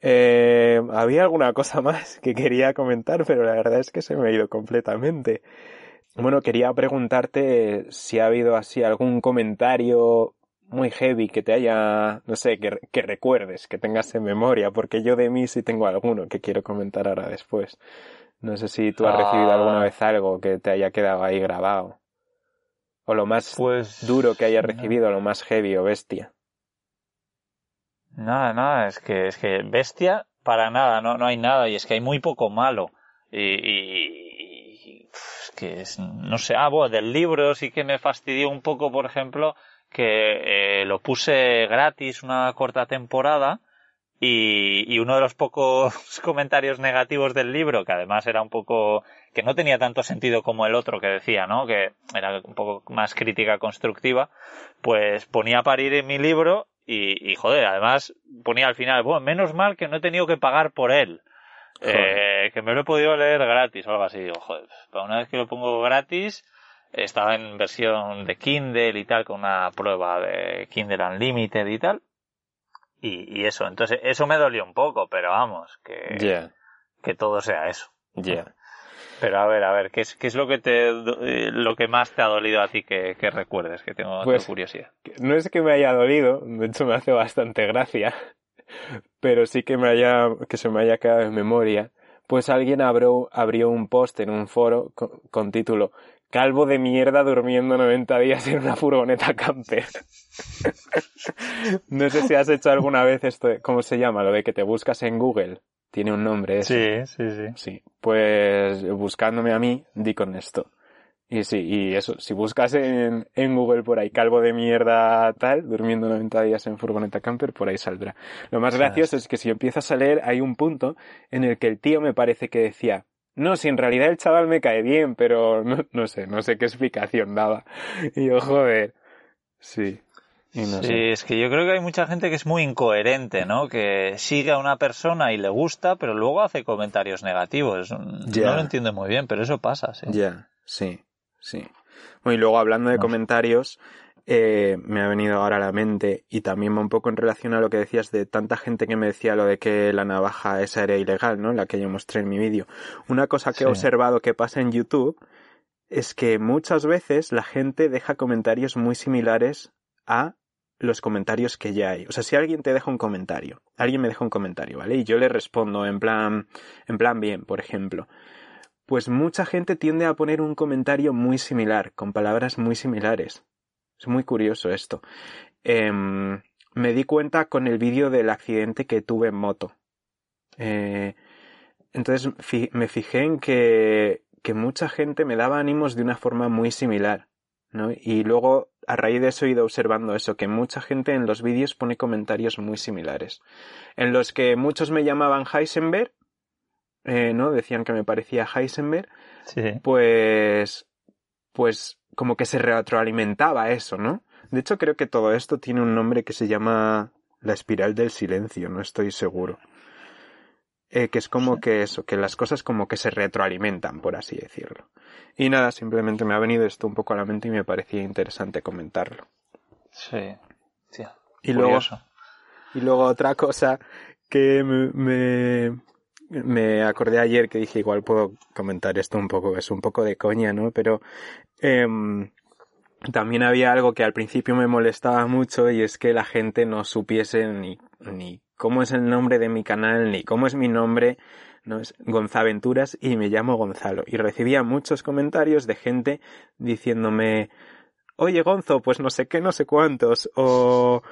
Eh, había alguna cosa más que quería comentar, pero la verdad es que se me ha ido completamente. Bueno, quería preguntarte si ha habido así algún comentario muy heavy que te haya, no sé, que, que recuerdes, que tengas en memoria, porque yo de mí sí tengo alguno que quiero comentar ahora después. No sé si tú has recibido Ah. alguna vez algo que te haya quedado ahí grabado. O lo más Pues duro que hayas no. recibido, lo más heavy o bestia. Nada, nada, es que, es que bestia, para nada, no, no hay nada, y es que hay muy poco malo. Y, y- y- pf, es que es, no sé, ah, bueno, del libro sí que me fastidió un poco, por ejemplo, que eh, lo puse gratis una corta temporada y, y uno de los pocos comentarios negativos del libro, que además era un poco, que no tenía tanto sentido como el otro que decía, ¿no? Que era un poco más crítica constructiva, pues ponía a parir en mi libro y, y, joder, además ponía al final, bueno, menos mal que no he tenido que pagar por él. Eh, que me lo he podido leer gratis o algo así. Digo, joder, para una vez que lo pongo gratis, estaba en versión de Kindle y tal, con una prueba de Kindle Unlimited y tal. Y, y eso, entonces, eso me dolió un poco, pero vamos, que, que todo sea eso. ya. Pero a ver, a ver, ¿qué es, qué es lo que te, eh, lo que más te ha dolido a ti que, que recuerdes? Que tengo, Pues- tengo curiosidad. No es que me haya dolido, de hecho me hace bastante gracia, pero sí que me haya, que se me haya quedado en memoria. Pues alguien abrió, abrió un post en un foro con, con título Calvo de mierda durmiendo 90 días en una furgoneta camper. no sé si has hecho alguna vez esto, de- ¿cómo se llama? Lo de que te buscas en Google. Tiene un nombre ese. Sí, sí, sí. Sí, pues buscándome a mí, di con esto. Y sí, y eso, si buscas en, en Google por ahí calvo de mierda tal, durmiendo 90 días en furgoneta camper, por ahí saldrá. Lo más gracioso es que si empiezas a leer, hay un punto en el que el tío me parece que decía, no, si en realidad el chaval me cae bien, pero no, no sé, no sé qué explicación daba. Y yo, joder, sí. Y no Sí, sé. es que yo creo que hay mucha gente que es muy incoherente, ¿no? Que sigue a una persona y le gusta, pero luego hace comentarios negativos. No lo entiendo muy bien, pero eso pasa, sí. Ya, sí, sí. Bueno, y luego hablando de No comentarios, eh, me ha venido ahora a la mente y también va un poco en relación a lo que decías de tanta gente que me decía lo de que la navaja esa era ilegal, ¿no? La que yo mostré en mi vídeo. Una cosa que Sí. he observado que pasa en YouTube es que muchas veces la gente deja comentarios muy similares a los comentarios que ya hay. O sea, si alguien te deja un comentario, alguien me deja un comentario, ¿vale? Y yo le respondo en plan, en plan bien, por ejemplo. Pues mucha gente tiende a poner un comentario muy similar, con palabras muy similares. Es muy curioso esto. Em, me di cuenta con el vídeo del accidente que tuve en moto. Eh, entonces fi- me fijé en que, que mucha gente me daba ánimos de una forma muy similar. ¿no? Y luego, a raíz de eso, he ido observando eso, que mucha gente en los vídeos pone comentarios muy similares. En los que muchos me llamaban Heisenberg, eh, ¿no? Decían que me parecía Heisenberg, Sí. pues, pues como que se retroalimentaba eso, ¿no? De hecho, creo que todo esto tiene un nombre que se llama la espiral del silencio, no estoy seguro. Eh, que es como que eso, que las cosas como que se retroalimentan, por así decirlo. Y nada, simplemente me ha venido esto un poco a la mente y me parecía interesante comentarlo. Sí. Sí. Y luego, y luego otra cosa que me, me, me acordé ayer que dije igual puedo comentar esto un poco, es un poco de coña, ¿no? Pero em, también había algo que al principio me molestaba mucho y es que la gente no supiese ni, ni cómo es el nombre de mi canal, ni cómo es mi nombre, no es Gonzaventuras y me llamo Gonzalo. Y recibía muchos comentarios de gente diciéndome, oye Gonzo, pues no sé qué, no sé cuántos, o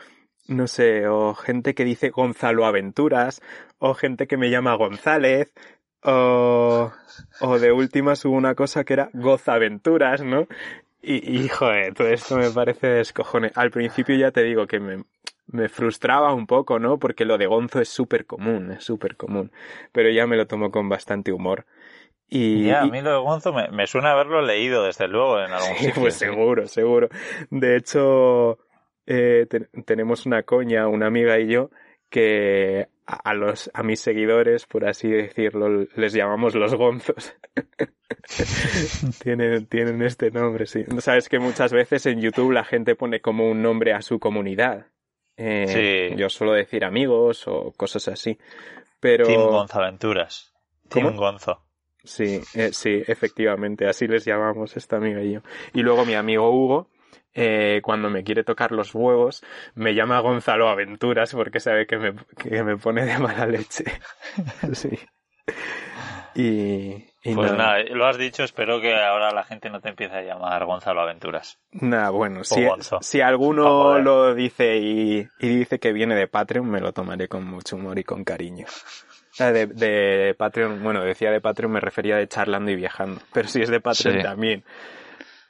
no sé, o gente que dice Gonzalo Aventuras, o gente que me llama González, o, o de últimas hubo una cosa que era Gozaventuras, ¿no? Y, y joder, todo esto me parece descojone. Al principio ya te digo que me, me frustraba un poco, ¿no? Porque lo de Gonzo es súper común, es súper común. Pero ya me lo tomo con bastante humor. Y, Ya, a mí lo de Gonzo me, me suena haberlo leído, desde luego, en algún Sí, sitio. pues sí. seguro, seguro. De hecho, eh, te- tenemos una coña, una amiga y yo, que a, los, a mis seguidores, por así decirlo, les llamamos los gonzos. tienen, tienen este nombre, sí. Sabes que muchas veces en YouTube la gente pone como un nombre a su comunidad. Eh, Sí. Yo suelo decir amigos o cosas así. Pero... Team Gonzaventuras. Team ¿Cómo? Gonzo. Sí, eh, sí, efectivamente, así les llamamos esta amiga y yo. Y luego mi amigo Hugo, eh, cuando me quiere tocar los huevos, me llama Gonzalo Aventuras porque sabe que me, que me pone de mala leche. sí. Y, pues nada. lo has dicho, espero que ahora la gente no te empiece a llamar Gonzalo Aventuras. Nada, bueno, si, si alguno lo dice y, dice que viene de Patreon, me lo tomaré con mucho humor y con cariño. De, de Patreon, bueno, decía de Patreon, me refería de charlando y viajando, pero si es de Patreon también.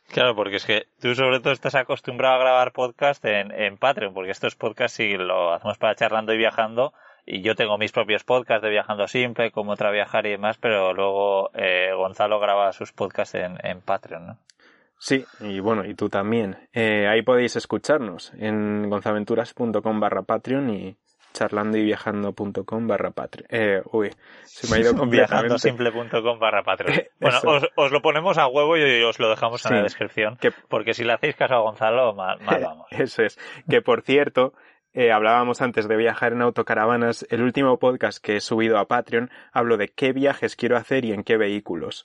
Claro, porque es que tú sobre todo estás acostumbrado a grabar podcast en, en Patreon, porque estos podcasts sí lo hacemos para charlando y viajando, y yo tengo mis propios podcasts de Viajando Simple, como otra viajar y demás, pero luego eh, Gonzalo graba sus podcasts en, en, Patreon, ¿no? Sí, y bueno, y tú también. Eh, ahí podéis escucharnos en gonzaventuras.com barra Patreon y charlandoyviajando.com barra Patreon. Eh, uy, se me ha ido completamente. Viajandosimple.com barra Patreon. Bueno, os, lo ponemos a huevo y os lo dejamos en la descripción, porque si le hacéis caso a Gonzalo, mal vamos. Eso es. Que por cierto, eh, hablábamos antes de viajar en autocaravanas. El último podcast que he subido a Patreon hablo de qué viajes quiero hacer y en qué vehículos.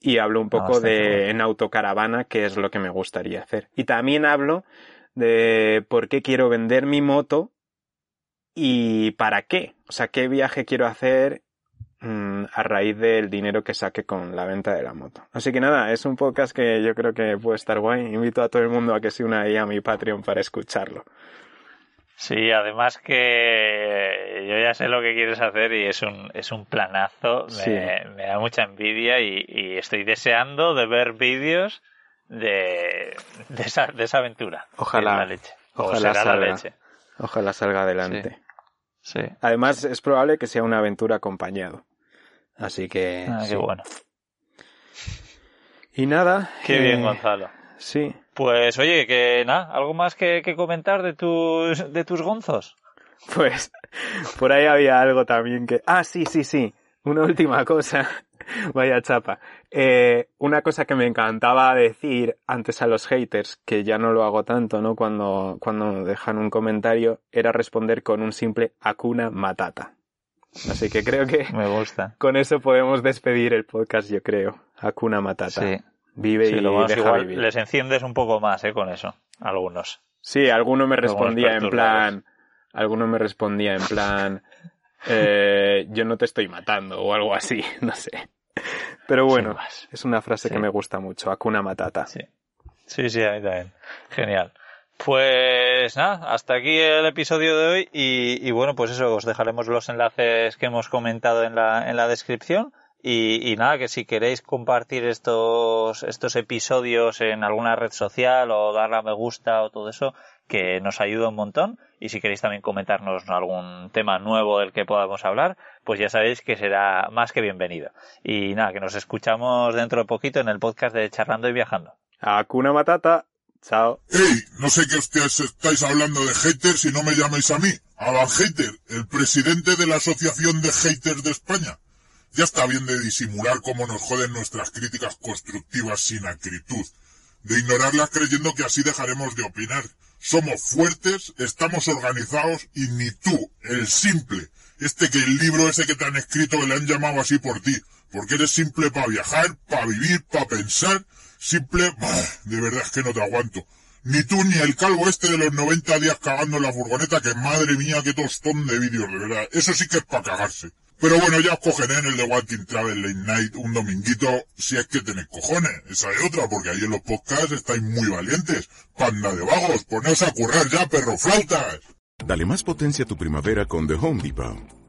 Y hablo un ah, poco de en autocaravana, qué es lo que me gustaría hacer. Y también hablo de por qué quiero vender mi moto y para qué. O sea, qué viaje quiero hacer mm, a raíz del dinero que saque con la venta de la moto. Así que nada, es un podcast que yo creo que puede estar guay. Invito a todo el mundo a que se una ahí a mi Patreon para escucharlo. Sí, además que yo ya sé lo que quieres hacer y es un, es un planazo, me, da mucha envidia y, estoy deseando de ver vídeos de, de, esa, de esa aventura. Ojalá, leche. ojalá salga, Ojalá salga adelante. Sí. Además es probable que sea una aventura acompañado. Así que... Ah, qué bueno. Y nada. Qué bien, eh, Gonzalo. Sí. Pues oye, que nada, ¿algo más que, comentar de tus, de tus gonzos? Pues por ahí había algo también que... Ah, sí, sí, sí. Una última cosa. Vaya chapa. Eh, una cosa que me encantaba decir antes a los haters, que ya no lo hago tanto, ¿no? Cuando, cuando dejan un comentario, era responder con un simple Akuna Matata. Así que creo que me gusta. con eso podemos despedir el podcast, yo creo. Akuna Matata. Sí. Vive y lo deja vivir. Les enciendes un poco más, ¿eh? Con eso. Algunos. Sí, alguno me respondía en plan... Alguno me respondía en plan... Eh, yo no te estoy matando o algo así, no sé. Pero bueno, es una frase que me gusta mucho, Akuna Matata. Sí, sí, sí, a mí también. Genial. Pues nada, hasta aquí el episodio de hoy y, y, bueno, pues eso, os dejaremos los enlaces que hemos comentado en la, en la descripción y, y, nada, que si queréis compartir estos, estos episodios en alguna red social o darle a me gusta o todo eso, que nos ayuda un montón. Y si queréis también comentarnos algún tema nuevo del que podamos hablar, pues ya sabéis que será más que bienvenido. Y nada, que nos escuchamos dentro de poquito en el podcast de Charlando y Viajando. Hakuna Matata. Chao. Hey, no sé qué estáis hablando de haters si no me llaméis a mí. Alan Hater, el presidente de la Asociación de Haters de España. Ya está bien de disimular cómo nos joden nuestras críticas constructivas sin acritud, de ignorarlas creyendo que así dejaremos de opinar. Somos fuertes, estamos organizados y ni tú, el simple, este que el libro ese que te han escrito le han llamado así por ti, porque eres simple para viajar, para vivir, para pensar, simple, de verdad es que no te aguanto. Ni tú ni el calvo este de los 90 días cagando en la furgoneta, que madre mía, qué tostón de vídeos, de verdad. Eso sí que es para cagarse. Pero bueno, ya os cogeré en el de Walking Travel Late Night un dominguito, si es que tenéis cojones. Esa es otra, porque ahí en los podcasts estáis muy valientes. Panda de vagos, poneos a currar ya, perro flautas. Dale más potencia a tu primavera con The Home Depot.